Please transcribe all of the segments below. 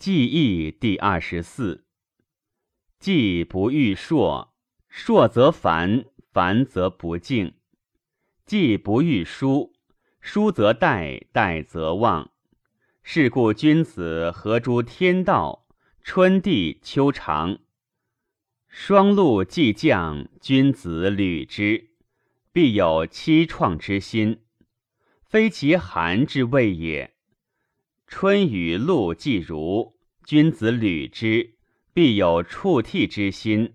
记忆第二十四。既不欲硕，硕则繁，繁则不敬；既不欲疏，疏则殆，殆则忘。是故君子合诸天道，春地秋长。霜露既降，君子履之，必有凄怆之心，非其寒之谓也。春雨露既如，君子履之，必有触涕之心，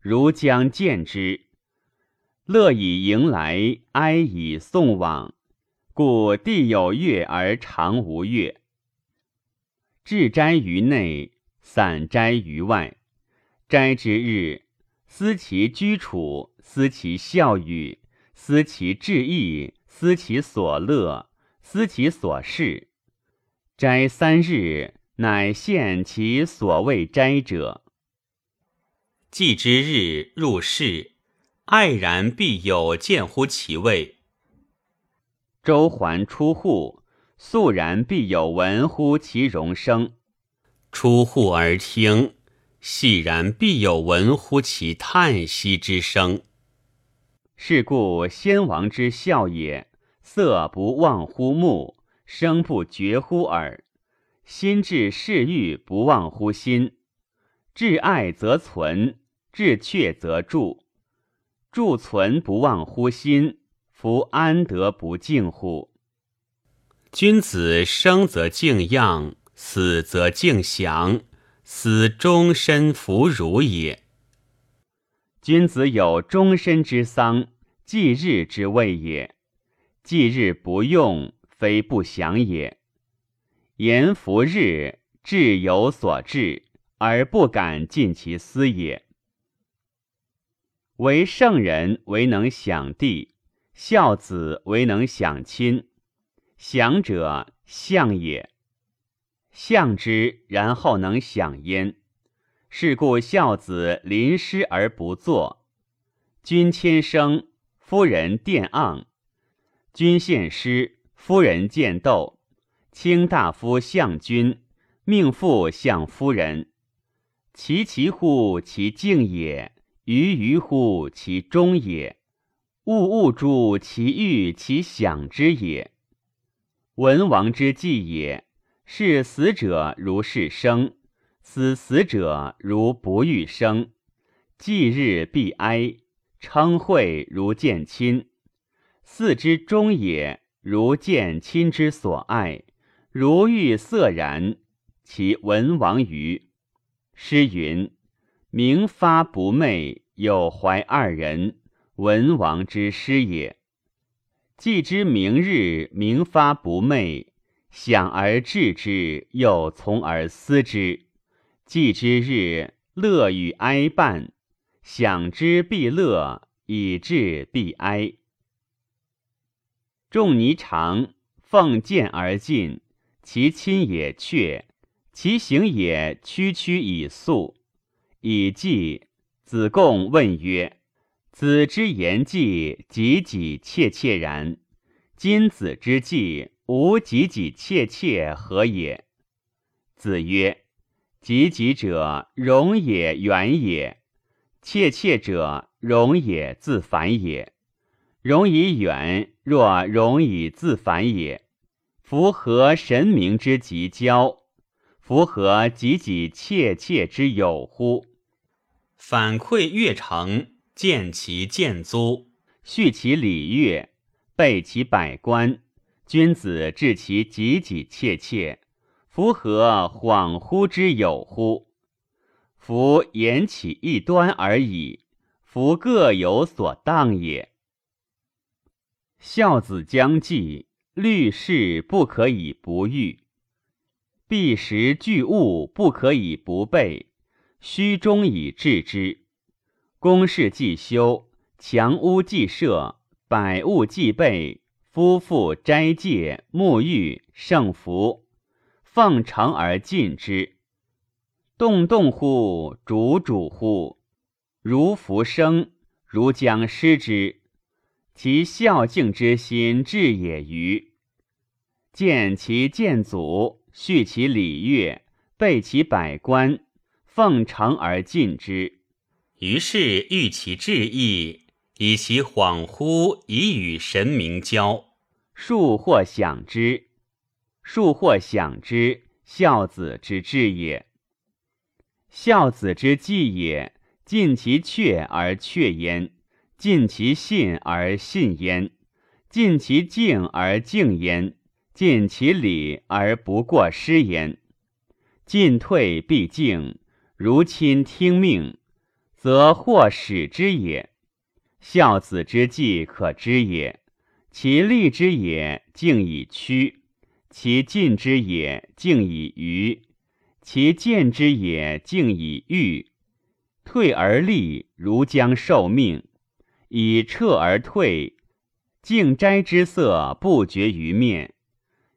如将见之。乐以迎来，哀以送往，故地有月而常无月。至斋于内，散斋于外。斋之日，思其居处，思其笑语，思其志意，思其所乐，思其所事。斋三日，乃现其所谓斋者。祭之日入室，爱然必有见乎其位；周还出户，肃然必有闻乎其容声。出户而听，细然必有闻乎其叹息之声。是故先王之孝也，色不忘乎目。生不绝乎耳，心至视欲不忘乎心。至爱则存，至却则住。住存不忘乎心，夫安得不敬乎？君子生则敬样，死则敬祥，死终身弗如也。君子有终身之丧，祭日之谓也。祭日不用。非不祥也。言服日，志有所至，而不敢尽其思也。为圣人，为能享地；孝子，为能享亲。享者，相也。相之，然后能享焉。是故孝子临师而不作。君谦生，夫人殿盎。君献师。夫人见斗，卿大夫相君，命妇相夫人。其其乎其敬也，于于乎其忠也，物物诸其欲其享之也。文王之祭也，视死者如是生，死死者如不欲生。祭日必哀，称会如见亲，祀之忠也。如见亲之所爱，如遇色然，其文王于。诗云：“明发不寐，有怀二人。”文王之诗也。既知明日明发不寐，想而治之，又从而思之。既知日乐与哀伴，想之必乐，以至必哀。仲尼长，奉剑而进，其亲也却，其行也区区以肃。以记子贡问曰：“子之言计，己己切切然。今子之计，无己己切切，何也？”子曰：“己己者，容也远也；切切者，容也自反也。容以远。”若容以自反也，符合神明之极交，符合己己切切之有乎？反馈越成，见其见租，续其礼乐，备其百官。君子治其己己切切，符合恍惚之有乎？夫言起一端而已，夫各有所当也。孝子将继，虑事不可以不预；必时具物不可以不备。虚中以治之。公事既修，墙屋既设，百物既备，夫妇斋戒、沐浴、圣服，奉承而进之。动动乎，主主乎，如浮生，如将失之。其孝敬之心至也。于见其见祖，续其礼乐，备其百官，奉承而进之。于是欲其志意，以其恍惚，以与神明交。数或享之，数或享之，孝子之志也。孝子之计也，尽其阙而阙焉，尽其信而信焉，尽其敬而敬焉，尽其礼而不过失焉。进退必敬，如亲听命，则或使之也。孝子之计可知也。其利之也，敬以屈；其进之也，敬以愚；其见之也，敬以欲。退而立，如将受命；以撤而退，敬斋之色不绝于面。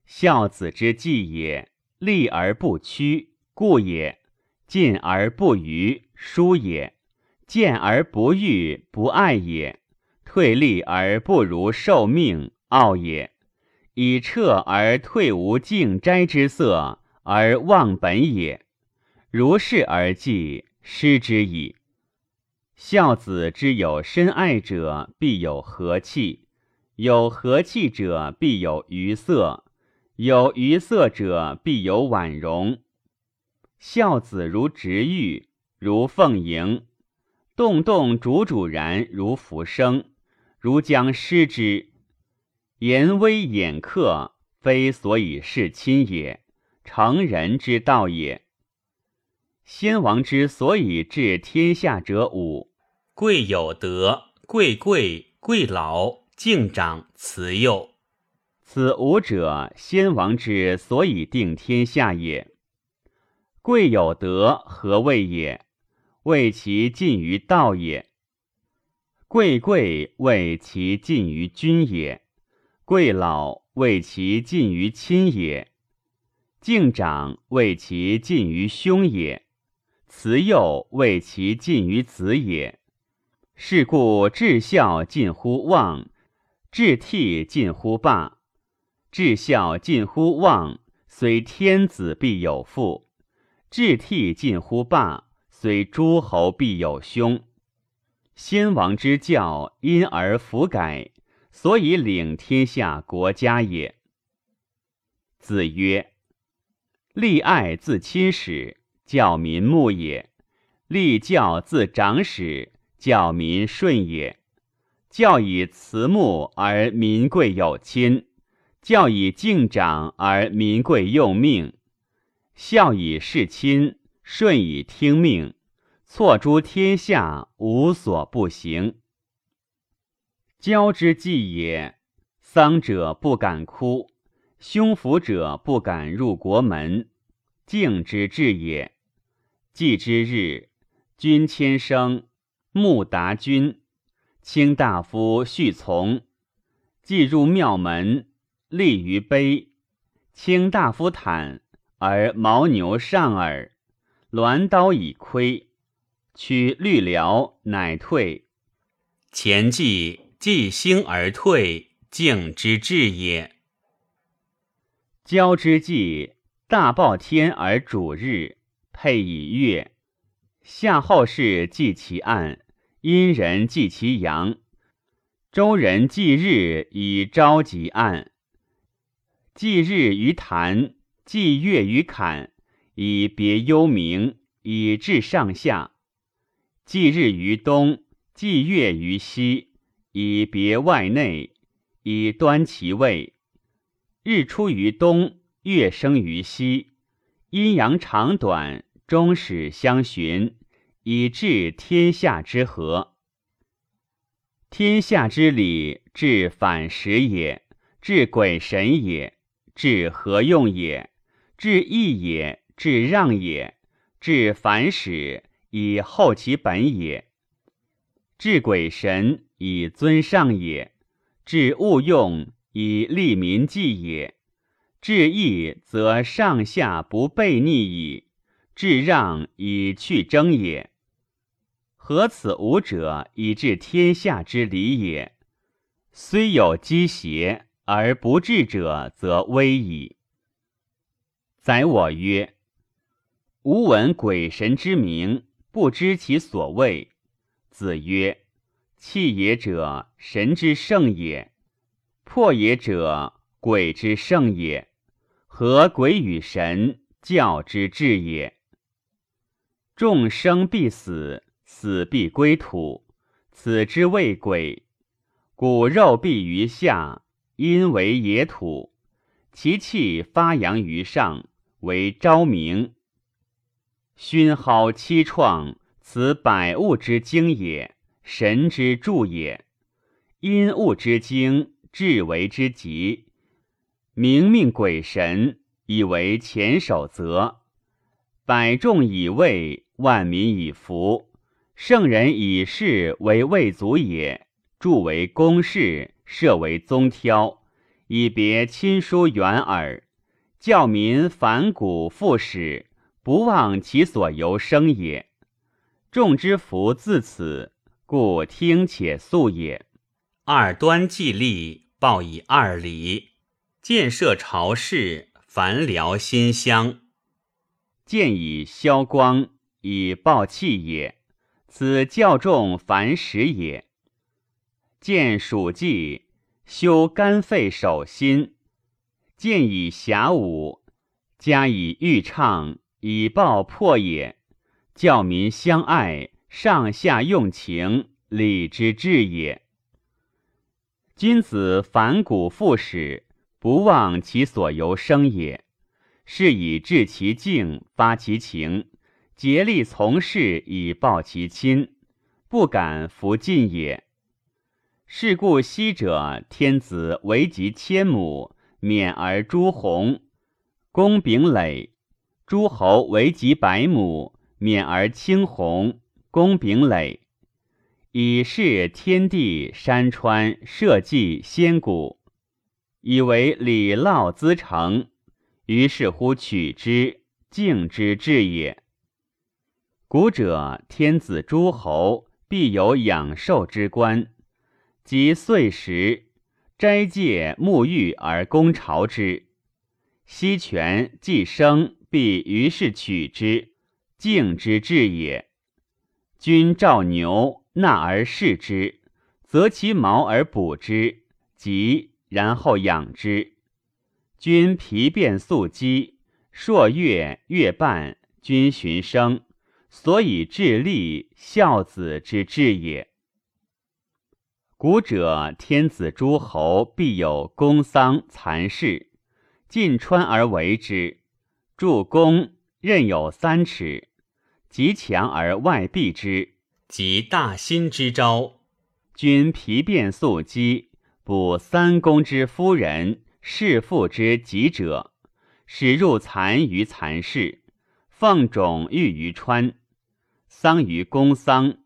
孝子之计也。立而不屈，故也；进而不逾，疏也；见而不欲，不爱也；退立而不如受命，傲也；以撤而退无敬斋之色，而忘本也。如是而计，失之矣。孝子之有深爱者，必有和气；有和气者，必有余色。有余色者，必有婉容。孝子如直玉，如凤迎，动动主主然，如浮生，如将失之。言威掩客，非所以事亲也，成人之道也。先王之所以治天下者五：贵有德，贵贵，贵老，敬长，慈幼。此五者，先王之所以定天下也。贵有德，何谓也？谓其近于道也。贵贵，谓其近于君也。贵老，谓其近于亲也。敬长，谓其近于兄也。慈幼，为其近于子也。是故至孝近乎望，至悌近乎霸。至孝近乎望，虽天子必有父；至悌近乎霸，虽诸侯必有兄。先王之教，因而弗改，所以领天下国家也。子曰：“立爱自亲始，教民牧也；立教自长始，教民顺也。教以慈睦而民贵有亲。”教以敬长而民贵用命，孝以事亲，顺以听命，错诸天下无所不行。交之计也，丧者不敢哭，凶服者不敢入国门，敬之至也。祭之日，君迁生，穆达君，卿大夫续从，祭入庙门。立于碑，卿大夫坦而牦牛上耳，鸾刀以窥，取律辽，乃退。前继继兴而退，敬之至也。交之际，大报天而主日，配以月。夏后氏祭其案，殷人祭其阳，周人祭日以昭吉案。祭日于坛，祭月于坎，以别幽冥，以治上下；祭日于东，祭月于西，以别外内，以端其位。日出于东，月升于西，阴阳长短，终始相循，以治天下之和。天下之理，治反时也，治鬼神也。治何用也？治义也，治让也，治反始以后其本也。治鬼神以尊上也，治物用以利民计也。治义则上下不悖逆矣，治让以去争也。何此五者，以治天下之理也。虽有积邪。而不治者，则危矣。宰我曰：吾闻鬼神之名，不知其所谓。子曰：气也者，神之圣也；破也者，鬼之圣也。何鬼与神，教之至也。众生必死，死必归土，此之谓鬼。骨肉必于下，因为野土；其气发扬于上，为昭明。熏蒿七创，此百物之精也，神之助也。因物之精，至为之极。明命鬼神，以为前守则。百众以位，万民以服。圣人以事为未足也，著为公事，设为宗挑，以别亲疏远耳，教民反古复始。不忘其所由生也，众之福自此，故听且速也。二端既立，报以二礼，建设朝事，繁辽新乡，建以消光，以报气也。此教众凡时也。见属稷，修肝肺手心。见以遐武，加以欲畅。以报破也，教民相爱，上下用情，礼之至也。君子反古复始，不忘其所由生也，是以治其境，发其情，竭力从事以报其亲，不敢弗尽也。是故昔者天子为及千亩，免而诸侯，公秉累。诸侯为及百亩，免而青鸿，公秉累，以示天地山川社稷先古，以为礼乐资成，于是乎取之，敬之至也。古者天子诸侯必有养寿之官，及岁时斋戒沐浴而攻朝之，西权既生。必于是取之，敬之至也。君召牛，纳而视之，择其毛而补之，及然后养之。君皮变素肌，朔月月半，君循生，所以至立孝子之至也。古者天子诸侯必有公丧残事，尽川而为之。筑宫任有三尺，极强而外闭之，即大辛之招。君皮变素肌，补三公之夫人，弑父之疾者，使入残于残室，奉种育于川，丧于公丧，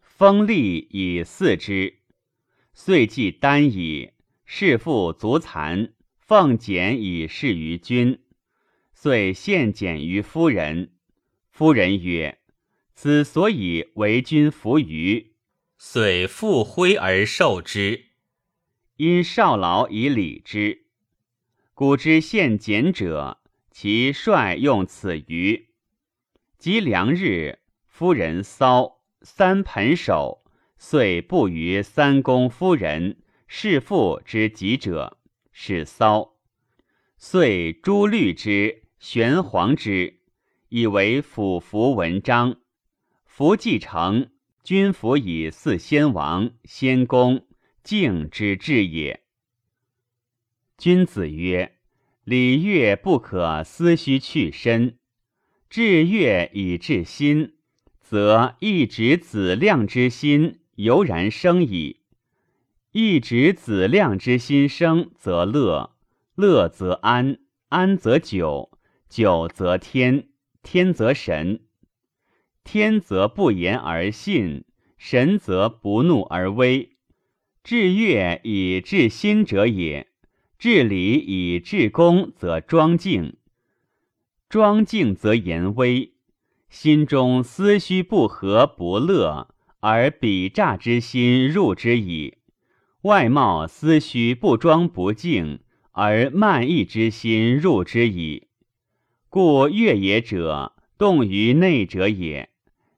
封立以祀之。岁既丹矣，弑父足残，奉简以示于君。遂献简于夫人，夫人曰：“此所以为君服于。”遂复挥而受之。因少劳以礼之。古之献简者，其帅用此于。及良日，夫人骚三盆手，遂不于三公夫人弑父之疾者，是骚。遂诛律之。玄黄之，以为辅服文章。服继承，君服以祀先王、先公，敬之至也。君子曰：礼乐不可思虚去身，治乐以治心，则一指子亮之心油然生矣。一指子亮之心生，则乐，乐则安，安则久。久则天，天则神。天则不言而信，神则不怒而威。治乐以治心者也，治礼以治功，则庄敬。庄敬则言威。心中思绪不和不乐，而比诈之心入之矣。外貌思绪不庄不敬，而慢意之心入之矣。故乐也者，动于内者也；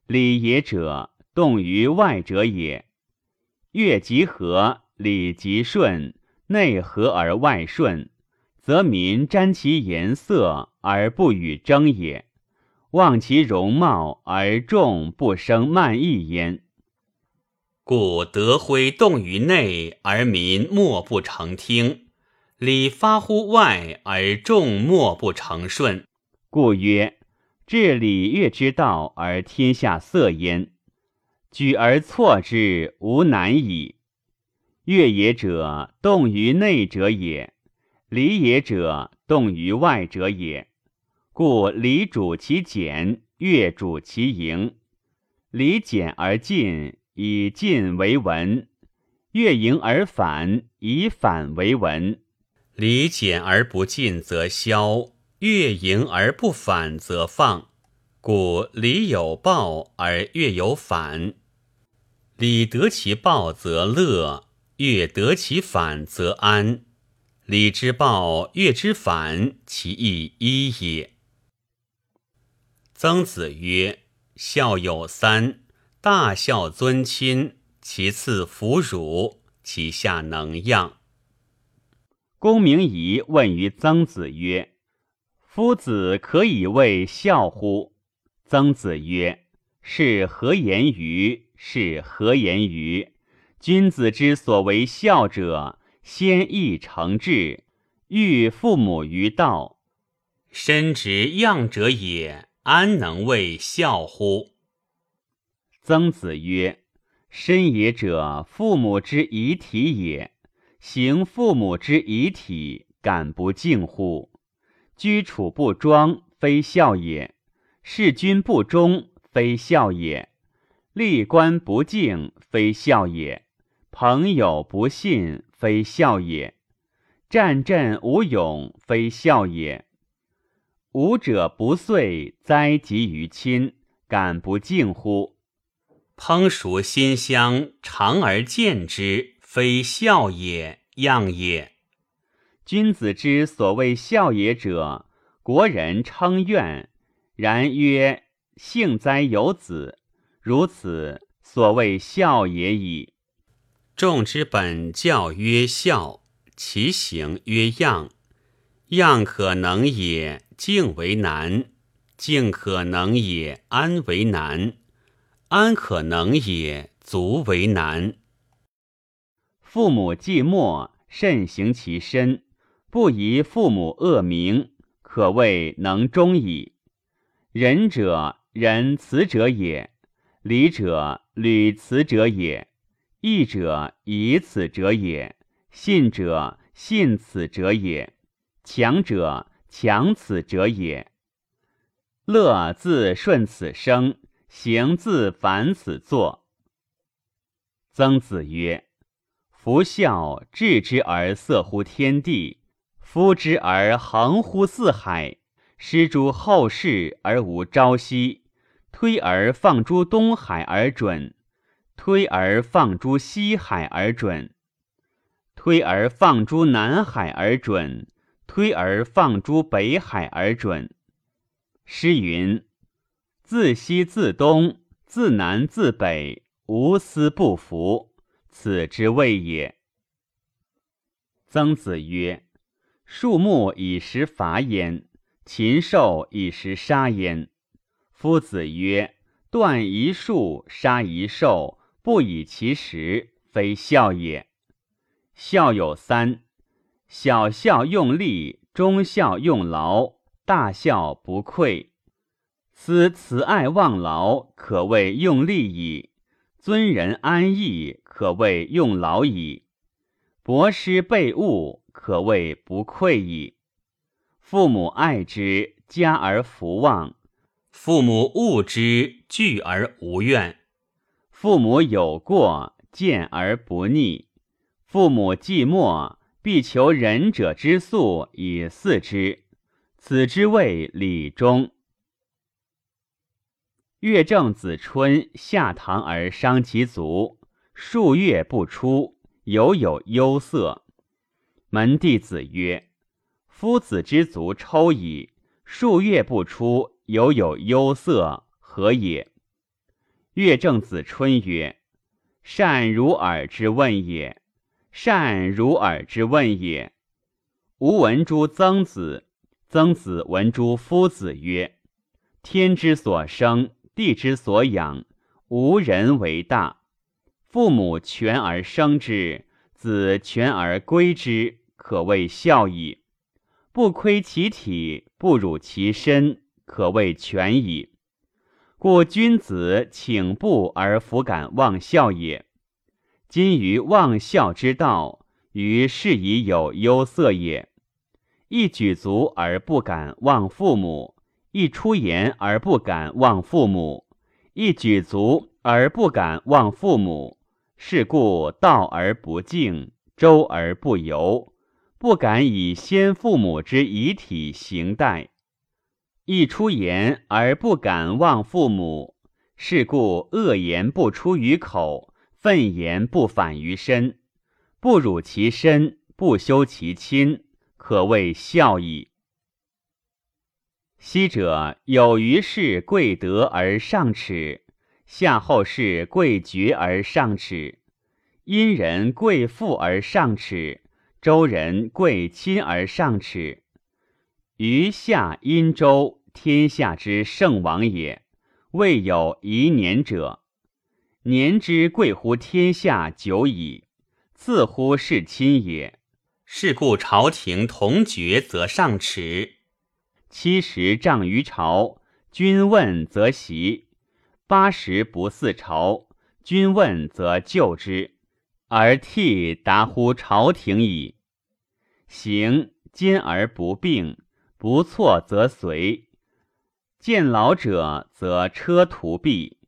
礼也者，动于外者也。乐即和，礼即顺，内和而外顺，则民沾其颜色而不与争也，望其容貌而众不生慢意焉。故德辉动于内而民莫不成听，礼发乎外而众莫不成顺。故曰：治礼乐之道而天下色焉。举而错之，无难矣。乐也者，动于内者也；礼也者，动于外者也。故礼主其简，乐主其盈。礼简而进，以进为文；乐盈而反，以反为文。礼简而不进则消。乐盈而不反则放，故礼有报而乐有反。礼得其报则乐，乐得其反则安。礼之报，乐之反，其意一也。曾子曰：“孝有三，大孝尊亲，其次弗辱，其下能养。”公明仪问于曾子曰。夫子可以为孝乎？曾子曰：“是何言于？是何言于？君子之所为孝者，先义成志，育父母于道。身直样者也，安能为孝乎？”曾子曰：“身也者，父母之遗体也。行父母之遗体，敢不敬乎？”居处不庄，非孝也；事君不忠，非孝也；立官不敬，非孝也；朋友不信，非孝也；战阵无勇，非孝也。吾者不遂，灾及于亲，敢不敬乎？烹熟馨香，尝而见之，非孝也，样也。君子之所谓孝也者，国人称怨。然曰：幸哉有子！如此，所谓孝也已。众之本教曰孝，其行曰样。样可能也，敬为难；敬可能也，安为难；安可能也，足为难。父母寂寞，慎行其身。不宜父母恶名，可谓能忠矣。仁者仁慈者也，礼者履辞者也，义者以此者也，信者信此者也，强者强此者也。乐自顺此生，行自反此作。曾子曰：“夫孝，治之而色乎天地。”夫之而恒乎四海，施诸后世而无朝夕；推而放诸东海而准，推而放诸西海而准，推而放诸南海而准，推而放诸北海而准。诗云：“自西自东，自南自北，无私不服。”此之谓也。曾子曰。树木以食伐焉，禽兽以食杀焉。夫子曰：“断一树，杀一兽，不以其食，非孝也。”孝有三：小孝用力，中孝用劳，大孝不愧。思慈爱忘劳，可谓用力矣；尊人安逸，可谓用劳矣；博施备物。可谓不愧矣。父母爱之，加而弗忘；父母恶之，惧而无怨。父母有过，见而不逆；父母既没，必求仁者之素以祀之。此之谓礼忠。乐正子春下堂而伤其足，数月不出，犹有忧色。门弟子曰：“夫子之足抽矣，数月不出，犹有忧色，何也？乐正子春曰：“善如尔之问也，善如尔之问也。”吾闻诸曾子，曾子闻诸夫子曰：“天之所生，地之所养，无人为大。父母全而生之，子全而归之，可谓孝矣。不亏其体，不辱其身，可谓全矣。”故君子请步而弗敢忘孝也。今于忘孝之道，于是已有忧色也。一举足而不敢忘父母，一出言而不敢忘父母，一举足而不敢忘父母。是故道而不敬，周而不游，不敢以先父母之遗体行待。一出言而不敢忘父母，是故恶言不出于口，愤言不反于身，不辱其身，不修其亲，可谓孝矣。昔者有余事贵德而上耻，夏后氏贵爵而上耻，殷人贵富而上耻，周人贵亲而上耻，余夏殷周。天下之圣王也，未有宜年者。年之贵乎天下久矣，自乎是亲也。是故朝廷同爵则上迟。七十丈于朝，君问则袭；八十不似朝，君问则就之，而替达乎朝廷矣。行今而不病，不错则随。见老者则车徒避，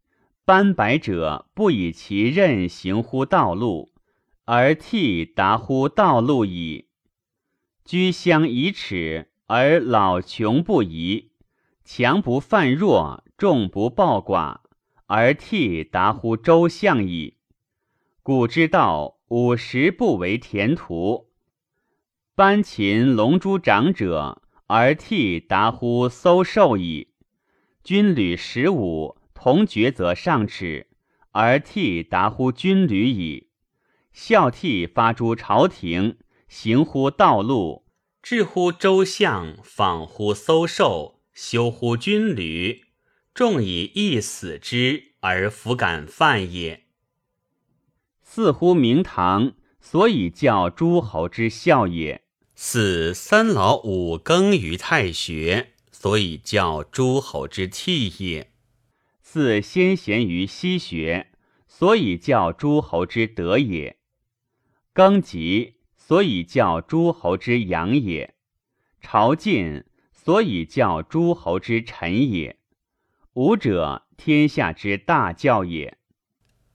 斑白者不以其任行乎道路，而替达乎道路矣。居乡以耻，而老穷不移；强不犯弱，众不暴寡，而替达乎周相矣。古之道，五十不为田途；班秦龙珠长者，而替达乎搜兽矣。军旅十五，同爵则上耻，而替达乎军旅矣。孝悌发诸朝廷，行乎道路，至乎周相，访乎搜兽，修乎军旅，众以一死之，而弗敢犯也。似乎明堂，所以教诸侯之孝也。似三老五更于太学。所以教诸侯之悌也，似先贤于西学；所以教诸侯之德也。庚吉，所以教诸侯之养也。朝觐，所以教诸侯之臣也。武者，天下之大教也。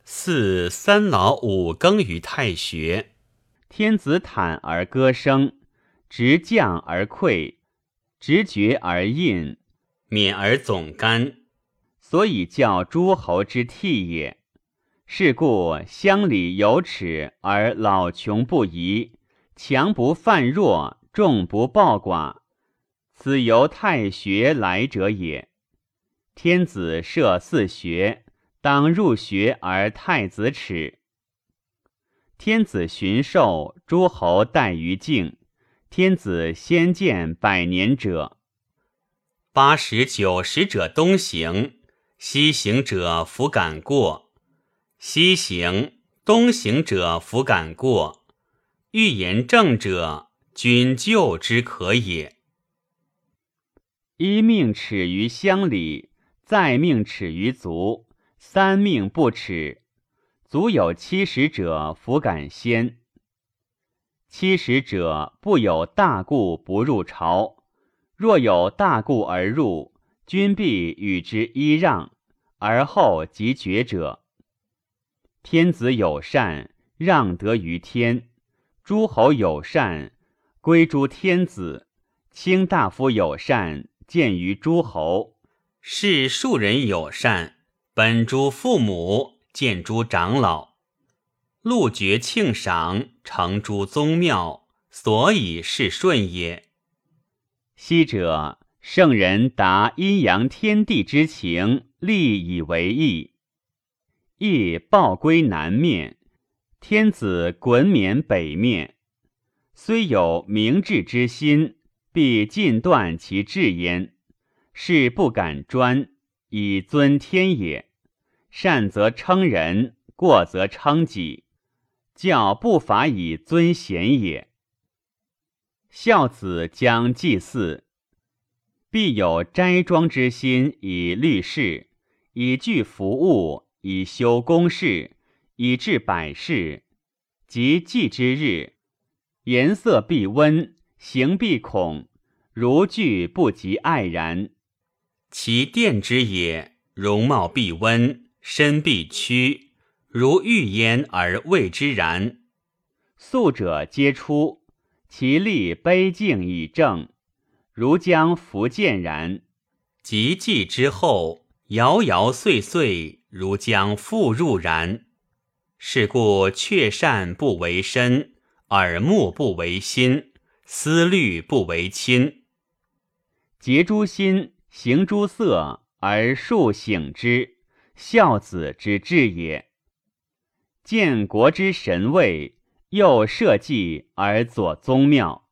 四三老五更于太学，天子坦而歌声，执将而溃。直觉而印，免而总干，所以教诸侯之悌也。是故乡里有耻而老穷不移，强不犯弱，众不暴寡，此由太学来者也。天子设四学，当入学而太子耻。天子巡狩，诸侯待于境。天子先见百年者，八十九十者东行，西行者弗敢过；西行东行者弗敢过。欲言正者，君救之可也。一命耻于乡里，再命耻于族，三命不耻。足有七十者，弗敢先。七十者不有大故不入朝，若有大故而入，君必与之揖让，而后即决者。天子有善，让得于天；诸侯有善，归诸天子；卿大夫有善，见于诸侯；士庶人有善，本诸父母，见诸长老。禄爵庆赏，成诸宗庙，所以是顺也。昔者圣人达阴阳天地之情，立以为义。义报归南面，天子滚冕北面。虽有明志之心，必尽断其志焉。是不敢专，以尊天也。善则称人，过则称己，教不法以尊贤也。孝子将祭祀，必有斋庄之心，以律事，以具服务，以修公事，以治百事。及祭之日，颜色必温，形必恐，如惧不及爱然。其殿之也，容貌必温，身必屈，如玉焉而谓之然。素者皆出。其立卑敬以正，如将弗见然；及祭之后，摇摇碎碎，如将复入然。是故却善不为身，耳目不为心，思虑不为亲。结诸心，行诸色，而数省之，孝子之志也。建国之神位。又社稷而左宗庙。